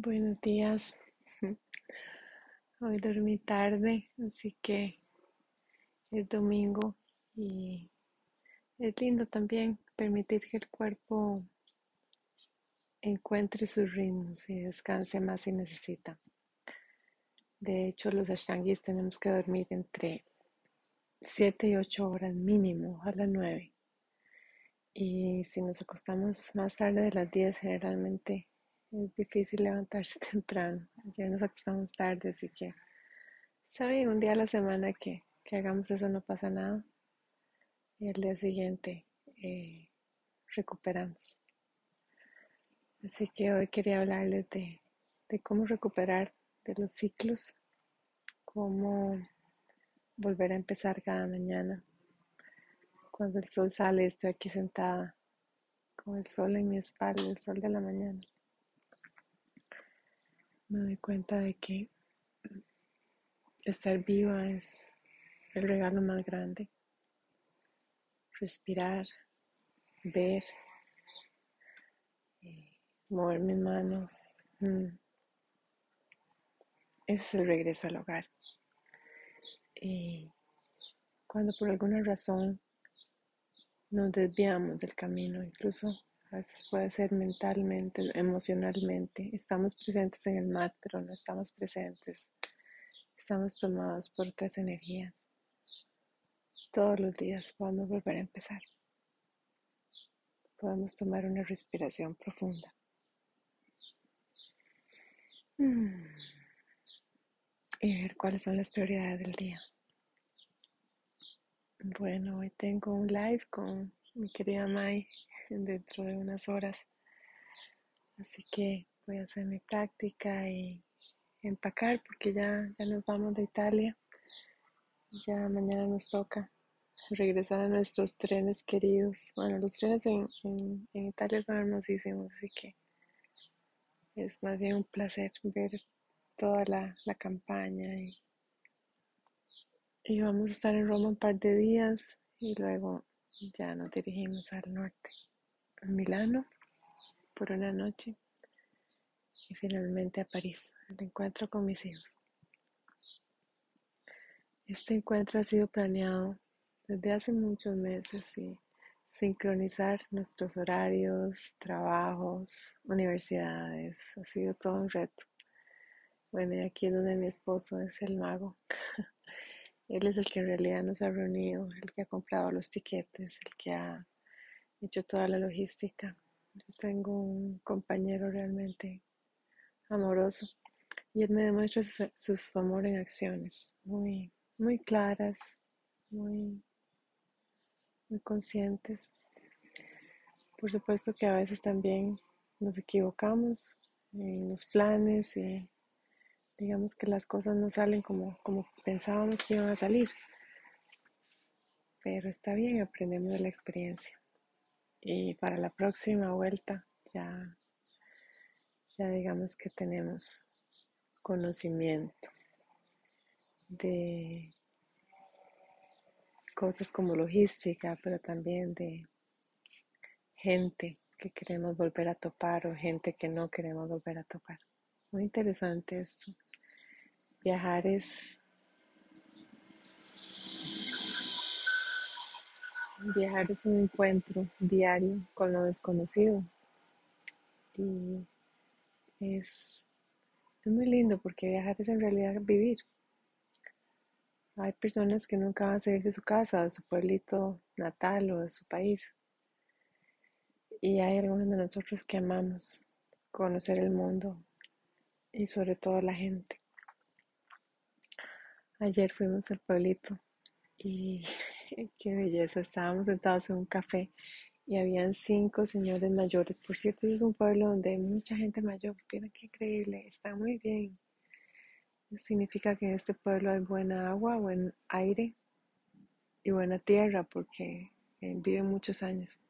Buenos días. Hoy dormí tarde, así que es domingo y es lindo también permitir que el cuerpo encuentre sus ritmos y descanse más si necesita. De hecho, los ashtangis tenemos que dormir entre 7 y 8 horas mínimo, ojalá 9. Y si nos acostamos más tarde de las 10, generalmente es difícil levantarse temprano. Ya nos acostamos tarde, así que está bien, un día a la semana que, hagamos eso no pasa nada. Y el día siguiente eh, recuperamos. Así que hoy quería hablarles de, de cómo recuperar de los ciclos, cómo volver a empezar cada mañana. Cuando el sol sale, estoy aquí sentada con el sol en mi espalda, el sol de la mañana me doy cuenta de que estar viva es el regalo más grande. Respirar, ver, eh, mover mis manos. Mm. Es el regreso al hogar. Y cuando por alguna razón nos desviamos del camino, incluso a veces puede ser mentalmente, emocionalmente. Estamos presentes en el mat, pero no estamos presentes. Estamos tomados por otras energías. Todos los días podemos volver a empezar. Podemos tomar una respiración profunda. Mm. Y ver cuáles son las prioridades del día. Bueno, hoy tengo un live con mi querida Mai dentro de unas horas. Así que voy a hacer mi práctica y empacar porque ya, ya nos vamos de Italia. Ya mañana nos toca regresar a nuestros trenes queridos. Bueno, los trenes en, en, Italia son hermosísimos, así que es más bien un placer ver toda la, la campaña y, y vamos a estar en Roma un par de días y luego ya nos dirigimos al norte a Milano por una noche y finalmente a París, el encuentro con mis hijos. Este encuentro ha sido planeado desde hace muchos meses y sincronizar nuestros horarios, trabajos, universidades, ha sido todo un reto. Bueno, y aquí es donde mi esposo es el mago. Él es el que en realidad nos ha reunido, el que ha comprado los tiquetes, el que ha hecho toda la logística. Yo tengo un compañero realmente amoroso y él me demuestra su, amor en acciones muy, muy claras, muy, muy conscientes. Por supuesto que a veces también nos equivocamos en los planes y digamos que las cosas no salen como, como pensábamos que iban a salir. Pero está bien, aprendemos de la experiencia. Y para la próxima vuelta ya, ya digamos que tenemos conocimiento de cosas como logística, pero también de gente que queremos volver a topar o gente que no queremos volver a topar. Muy interesante esto. Viajar es Viajar es un encuentro diario con lo desconocido y es, muy lindo porque viajar es en realidad vivir. Hay personas que nunca van a salir de su casa, de su pueblito natal o de su país. Y hay algunos de nosotros que amamos conocer el mundo y sobre todo la gente. Ayer fuimos al pueblito y qué belleza. Estábamos sentados en un café y habían cinco señores mayores. Por cierto, es un pueblo donde hay mucha gente mayor. Miren qué increíble. Está muy bien. Significa que en este pueblo hay buena agua, buen aire y buena tierra porque eh, viven muchos años.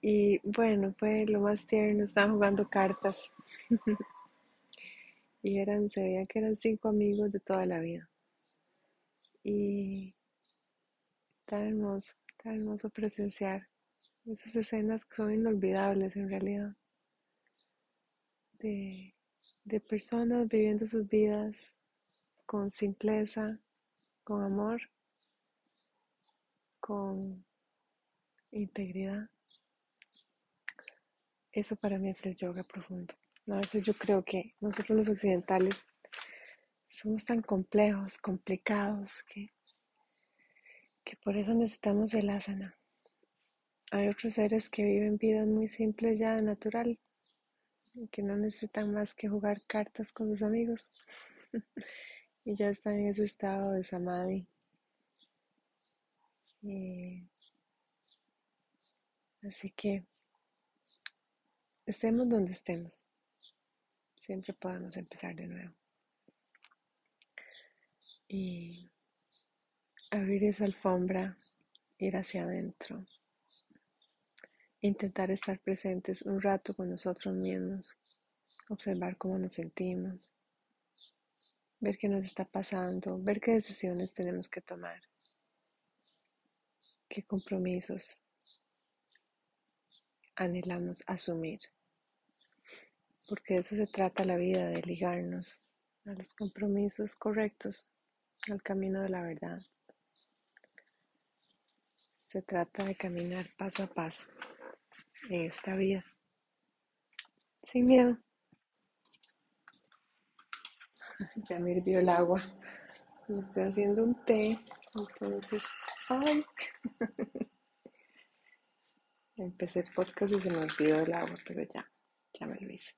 Y bueno, fue lo más tierno. Estaban jugando cartas. y eran, se veía que eran cinco amigos de toda la vida. Y tan hermoso, tan hermoso presenciar esas escenas que son inolvidables en realidad. de, de personas viviendo sus vidas con simpleza, con amor, con integridad. Eso para mí es el yoga profundo. A veces yo creo que nosotros los occidentales somos tan complejos, complicados, que, que por eso necesitamos el asana. Hay otros seres que viven vidas muy simples ya, natural, que no necesitan más que jugar cartas con sus amigos y ya están en ese estado de samadhi. así que estemos donde estemos, siempre podemos empezar de nuevo. Y abrir esa alfombra, ir hacia adentro, intentar estar presentes un rato con nosotros mismos, observar cómo nos sentimos, ver qué nos está pasando, ver qué decisiones tenemos que tomar, qué compromisos anhelamos asumir porque de eso se trata la vida, de ligarnos a los compromisos correctos, al camino de la verdad. Se trata de caminar paso a paso en esta vida, sin miedo. Ya me hirvió el agua. Me estoy haciendo un té, entonces, ay. Empecé el podcast y se me olvidó el agua, pero ya ya me lo hice.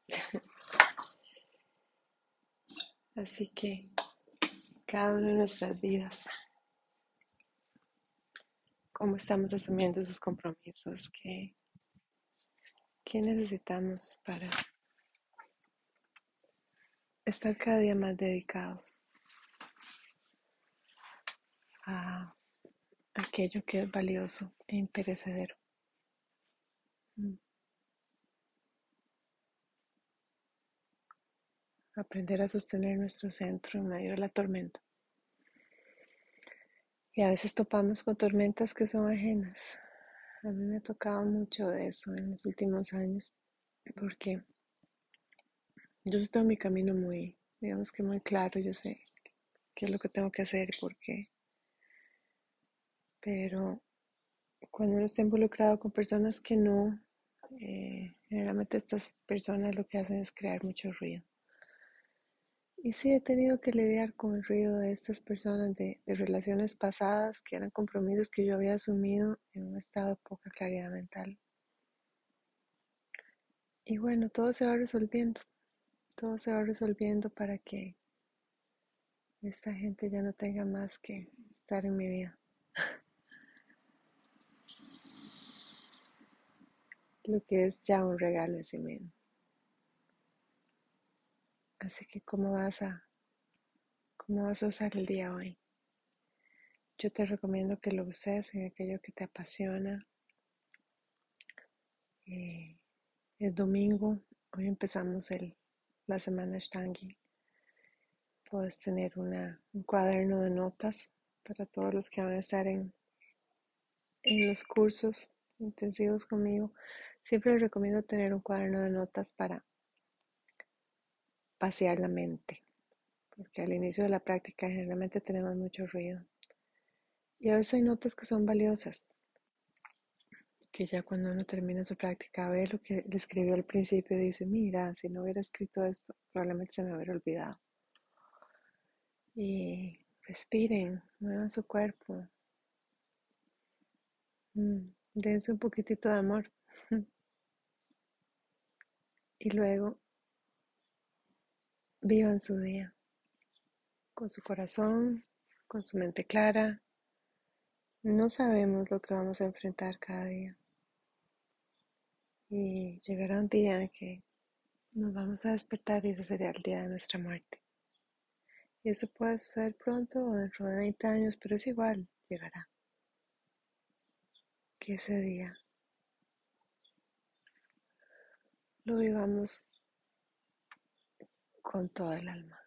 Así que cada una de nuestras vidas, cómo estamos asumiendo esos compromisos, qué, necesitamos para estar cada día más dedicados a aquello que es valioso e imperecedero. Mm. Aprender a sostener nuestro centro en medio de la tormenta. Y a veces topamos con tormentas que son ajenas. A mí me ha tocado mucho de eso en los últimos años, porque yo tengo mi camino muy, digamos que muy claro, yo sé qué es lo que tengo que hacer y por qué. Pero cuando uno está involucrado con personas que no, eh, generalmente estas personas lo que hacen es crear mucho ruido. Y sí he tenido que lidiar con el ruido de estas personas, de, relaciones pasadas que eran compromisos que yo había asumido en un estado de poca claridad mental. Y bueno, todo se va resolviendo, todo se va resolviendo para que esta gente ya no tenga más que estar en mi vida. Lo que es ya un regalo en sí mismo. Así que, ¿cómo vas a, cómo vas a usar el día hoy? Yo te recomiendo que lo uses en aquello que te apasiona. Eh, el domingo, hoy empezamos el, la semana Shtangi. Puedes tener una, un cuaderno de notas para todos los que van a estar en, en los cursos intensivos conmigo. Siempre recomiendo tener un cuaderno de notas para pasear la mente, porque al inicio de la práctica generalmente tenemos mucho ruido. Y a veces hay notas que son valiosas, que ya cuando uno termina su práctica ve lo que le escribió al principio y dice, mira, si no hubiera escrito esto, probablemente se me hubiera olvidado. Y respiren, muevan su cuerpo. Mm, dense un poquitito de amor. y luego Vivan su día con su corazón, con su mente clara. No sabemos lo que vamos a enfrentar cada día. Y llegará un día en que nos vamos a despertar y ese sería el día de nuestra muerte. Y eso puede ser pronto o dentro de 20 años, pero es igual, llegará. Que ese día lo vivamos con toda el alma.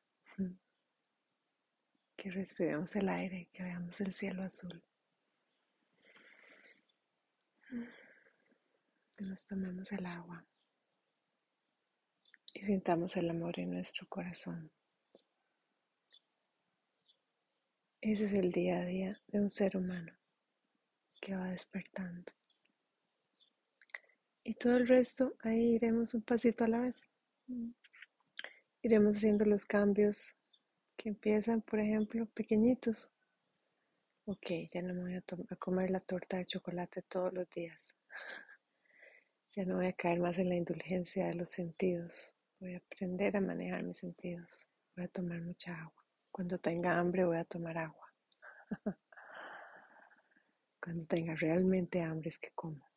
Que respiremos el aire, que veamos el cielo azul. Que nos tomemos el agua. y sintamos el amor en nuestro corazón. Ese es el día a día de un ser humano que va despertando. Y todo el resto, ahí iremos un pasito a la vez. Iremos haciendo los cambios que empiezan, por ejemplo, pequeñitos. Ok, ya no me voy a, comer la torta de chocolate todos los días. ya no voy a caer más en la indulgencia de los sentidos. Voy a aprender a manejar mis sentidos. Voy a tomar mucha agua. Cuando tenga hambre voy a tomar agua. Cuando tenga realmente hambre es que como.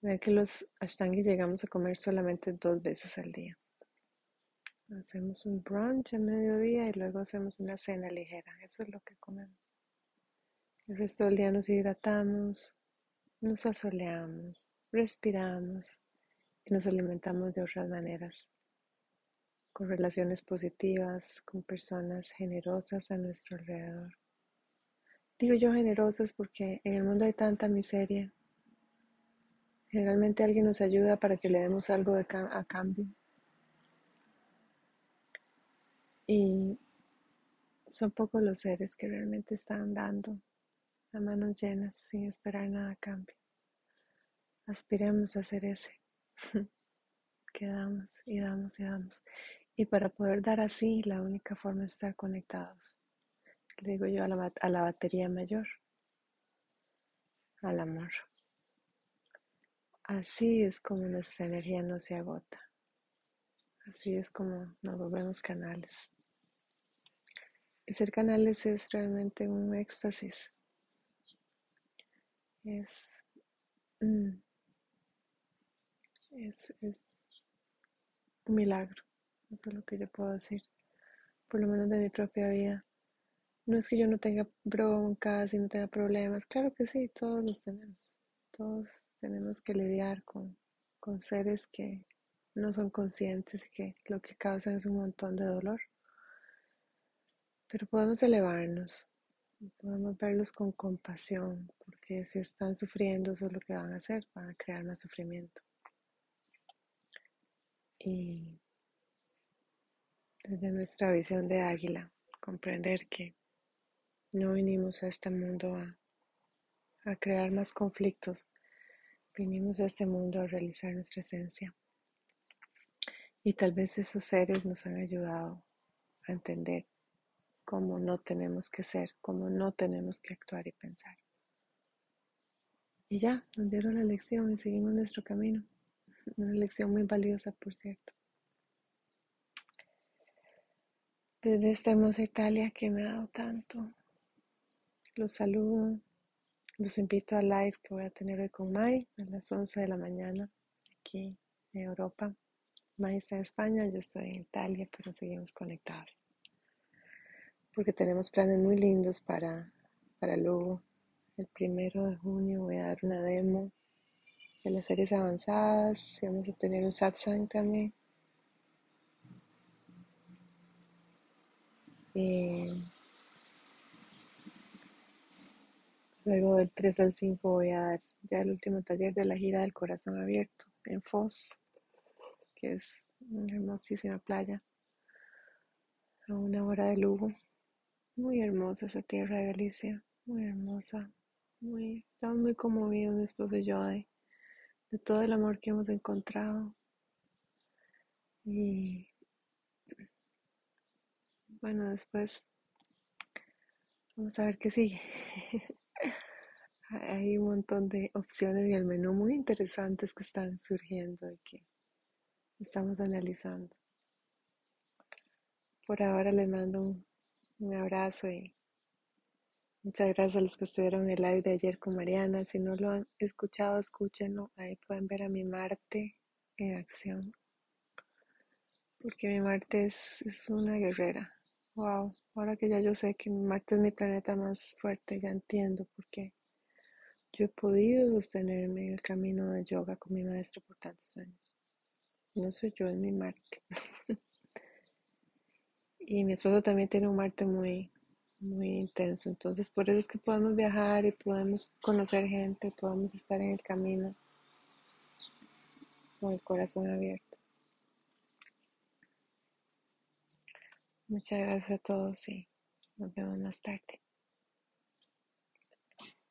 Vean que los ashtangis llegamos a comer solamente dos veces al día. Hacemos un brunch a mediodía y luego hacemos una cena ligera. Eso es lo que comemos. El resto del día nos hidratamos, nos asoleamos, respiramos y nos alimentamos de otras maneras con relaciones positivas, con personas generosas a nuestro alrededor. Digo yo generosas porque en el mundo hay tanta miseria. Generalmente alguien nos ayuda para que le demos algo de a cambio. Y son pocos los seres que realmente están dando a manos llenas sin esperar nada a cambio. Aspiremos a hacer ese. que damos y damos y damos. Y para poder dar así, la única forma es estar conectados. Le digo yo a la, a la batería mayor, al amor. Así es como nuestra energía no se agota. Así es como nos volvemos canales. Ser canales es realmente un éxtasis. Es, mm, es, es un milagro. Eso es lo que yo puedo decir, por lo menos de mi propia vida. No es que yo no tenga broncas y no tenga problemas, claro que sí, todos los tenemos. Todos tenemos que lidiar con, con seres que no son conscientes y que lo que causan es un montón de dolor. Pero podemos elevarnos, podemos verlos con compasión, porque si están sufriendo, eso es lo que van a hacer, van a crear más sufrimiento. Y desde nuestra visión de águila, comprender que no vinimos a este mundo a, a crear más conflictos, vinimos a este mundo a realizar nuestra esencia. Y tal vez esos seres nos han ayudado a entender cómo no tenemos que ser, cómo no tenemos que actuar y pensar. Y ya, nos dieron la lección y seguimos nuestro camino. Una lección muy valiosa, por cierto. desde esta hermosa Italia que me ha dado tanto. Los saludo, los invito al live que voy a tener hoy con Mai a las 11 de la mañana aquí en Europa. Mai está en España, yo estoy en Italia, pero seguimos conectados. Porque tenemos planes muy lindos para, para luego. El primero de junio voy a dar una demo de las series avanzadas y vamos a tener un satsang también. Luego del 3 al 5 voy a dar ya el último taller de la gira del corazón abierto en Foz, que es una hermosísima playa, a una hora de Lugo. Muy hermosa esa tierra de Galicia, muy hermosa. Muy, estamos muy conmovidos, mi esposo y yo, de, todo el amor que hemos encontrado. Y bueno, después vamos a ver qué sigue. Hay un montón de opciones y el menú muy interesantes que están surgiendo y que estamos analizando. Por ahora les mando un, un abrazo y muchas gracias a los que estuvieron en el live de ayer con Mariana. Si no lo han escuchado, escúchenlo. Ahí pueden ver a mi Marte en acción. Porque mi Marte es, es una guerrera. Wow, ahora que ya yo sé que Marte es mi planeta más fuerte, ya entiendo por qué. Yo he podido sostenerme en el camino de yoga con mi maestro por tantos años. No soy yo, es mi Marte. y mi esposo también tiene un Marte muy, muy intenso. Entonces, por eso es que podemos viajar y podemos conocer gente, podemos estar en el camino con el corazón abierto. Muchas gracias a todos y nos vemos más tarde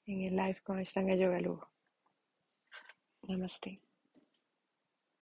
en el live con Ashtanga Yoga Lugo. Namaste.